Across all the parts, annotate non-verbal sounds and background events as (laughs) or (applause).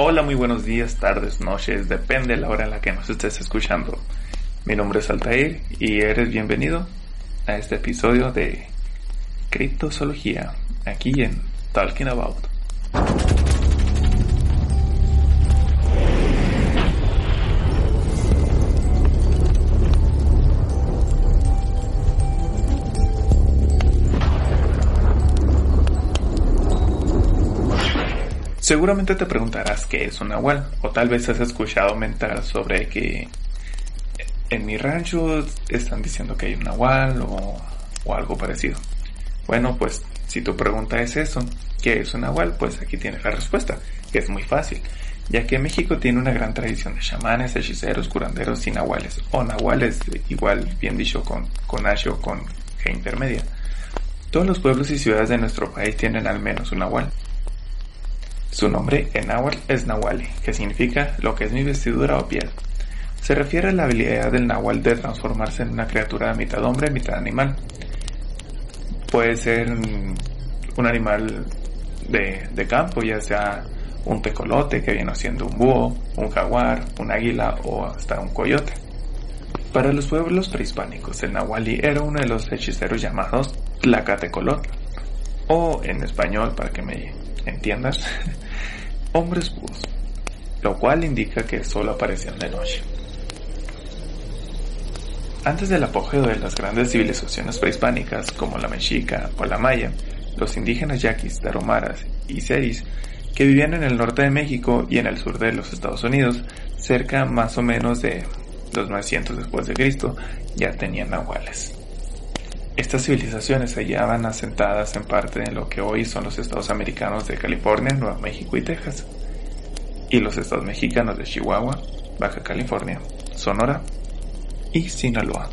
Hola, muy buenos días, tardes, noches, depende de la hora en la que nos estés escuchando. Mi nombre es Altair y eres bienvenido a este episodio de Criptozoología, aquí en Talking About. Seguramente te preguntarás qué es un nahual, o tal vez has escuchado mentar sobre que en mi rancho están diciendo que hay un nahual o, o algo parecido. Bueno, pues si tu pregunta es eso, ¿qué es un nahual? Pues aquí tienes la respuesta, que es muy fácil, ya que México tiene una gran tradición de chamanes, hechiceros, curanderos y nahuales, o nahuales, igual bien dicho con, con o con G intermedia. Todos los pueblos y ciudades de nuestro país tienen al menos un nahual. Su nombre en náhuatl es nahuali, que significa lo que es mi vestidura o piel. Se refiere a la habilidad del nahual de transformarse en una criatura mitad hombre, mitad animal. Puede ser un animal de, de campo, ya sea un tecolote que viene siendo un búho, un jaguar, un águila o hasta un coyote. Para los pueblos prehispánicos, el nahuali era uno de los hechiceros llamados Tlacatecolotl, o en español, para que me entiendas, (laughs) hombres búhos, lo cual indica que solo aparecían de noche. Antes del apogeo de las grandes civilizaciones prehispánicas como la mexica o la maya, los indígenas yaquis, taromaras y seris que vivían en el norte de México y en el sur de los Estados Unidos, cerca más o menos de los 900 después de Cristo, ya tenían nahuales. Estas civilizaciones se hallaban asentadas en parte de lo que hoy son los estados americanos de California, Nuevo México y Texas, y los estados mexicanos de Chihuahua, Baja California, Sonora y Sinaloa.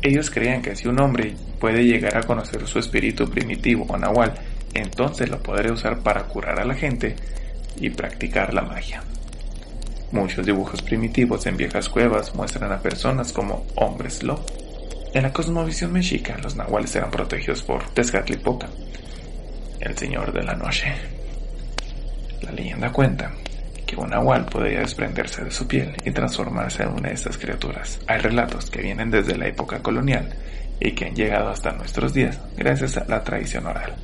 Ellos creían que si un hombre puede llegar a conocer su espíritu primitivo o nahual, entonces lo podría usar para curar a la gente y practicar la magia. Muchos dibujos primitivos en viejas cuevas muestran a personas como hombres lobo. En la cosmovisión mexica, los nahuales eran protegidos por Tezcatlipoca, el señor de la noche. La leyenda cuenta que un nahual podría desprenderse de su piel y transformarse en una de estas criaturas. Hay relatos que vienen desde la época colonial y que han llegado hasta nuestros días gracias a la tradición oral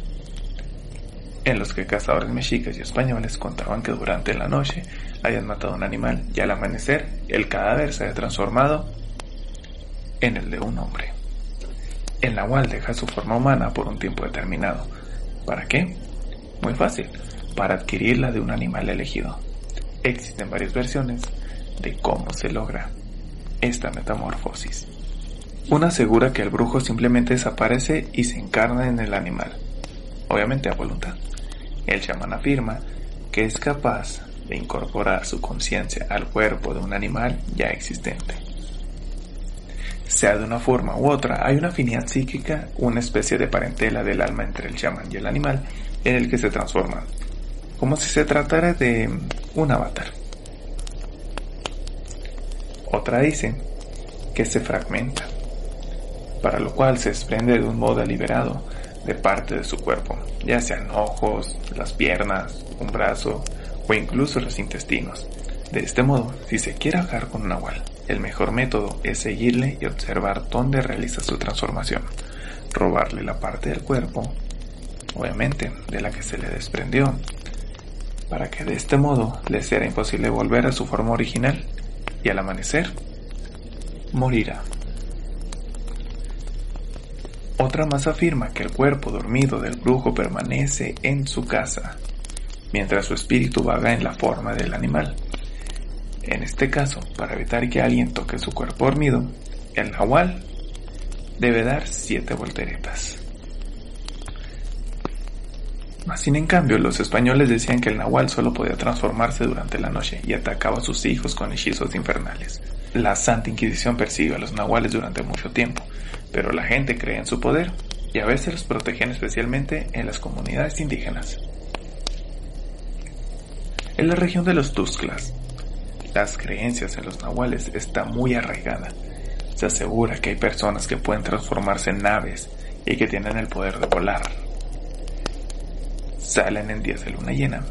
en los que cazadores mexicas y españoles contaban que durante la noche habían matado a un animal y al amanecer el cadáver se había transformado en el de un hombre. El nahual deja su forma humana por un tiempo determinado. ¿Para qué? Muy fácil, para adquirir la de un animal elegido. Existen varias versiones de cómo se logra esta metamorfosis. Una asegura que el brujo simplemente desaparece y se encarna en el animal, obviamente a voluntad. El chamán afirma que es capaz de incorporar su conciencia al cuerpo de un animal ya existente. Sea de una forma u otra, hay una afinidad psíquica, una especie de parentela del alma entre el chamán y el animal en el que se transforma, como si se tratara de un avatar. Otra dice que se fragmenta, para lo cual se desprende de un modo deliberado de parte de su cuerpo, ya sean ojos, las piernas, un brazo o incluso los intestinos. De este modo, si se quiere hablar con un nahual, el mejor método es seguirle y observar dónde realiza su transformación, robarle la parte del cuerpo, obviamente de la que se le desprendió, para que de este modo le sea imposible volver a su forma original y al amanecer morirá. Otra más afirma que el cuerpo dormido del brujo permanece en su casa, mientras su espíritu vaga en la forma del animal. En este caso, para evitar que alguien toque su cuerpo dormido, el nahual debe dar siete volteretas. Sin en cambio, los españoles decían que el nahual solo podía transformarse durante la noche y atacaba a sus hijos con hechizos infernales. La Santa Inquisición persigue a los nahuales durante mucho tiempo, pero la gente cree en su poder y a veces los protegen especialmente en las comunidades indígenas. En la región de los Tuxtlas, las creencias en los nahuales está muy arraigada. Se asegura que hay personas que pueden transformarse en naves y que tienen el poder de volar. salen en días de luna llena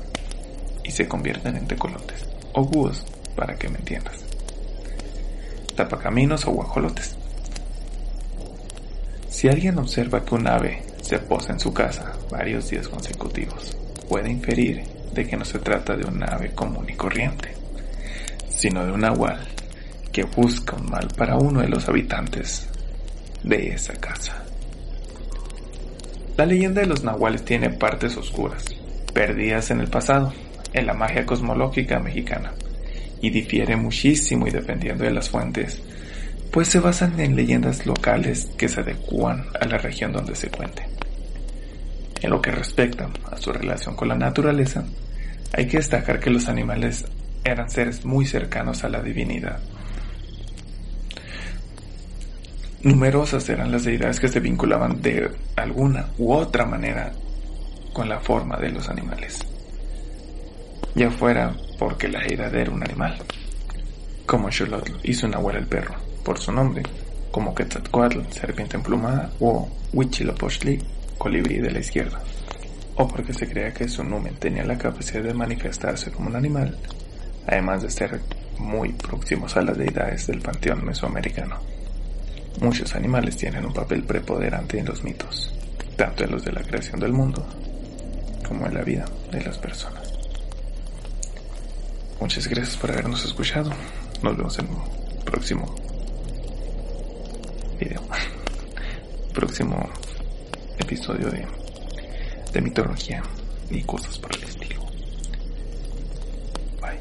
y se convierten en tecolotes o búhos, para que me entiendas. Tapacaminos o guajolotes. Si alguien observa que un ave se posa en su casa varios días consecutivos, puede inferir de que no se trata de un ave común y corriente, sino de un nahual que busca un mal para uno de los habitantes de esa casa. La leyenda de los nahuales tiene partes oscuras, perdidas en el pasado, en la magia cosmológica mexicana, y difiere muchísimo y dependiendo de las fuentes, pues se basan en leyendas locales que se adecuan a la región donde se cuente. En lo que respecta a su relación con la naturaleza, hay que destacar que los animales eran seres muy cercanos a la divinidad. Numerosas eran las deidades que se vinculaban de alguna u otra manera con la forma de los animales. Ya fuera porque la deidad era un animal, como Xolotl hizo Nahual el perro, por su nombre, como Quetzalcoatl, serpiente emplumada, o Huitzilopochtli, colibrí de la izquierda, o porque se creía que su numen tenía la capacidad de manifestarse como un animal, además de ser muy próximos a las deidades del panteón mesoamericano. Muchos animales tienen un papel preponderante en los mitos, tanto en los de la creación del mundo como en la vida de las personas. Muchas gracias por habernos escuchado. Nos vemos en el próximo video. (laughs) próximo episodio de, de mitología y cosas por el estilo. Bye.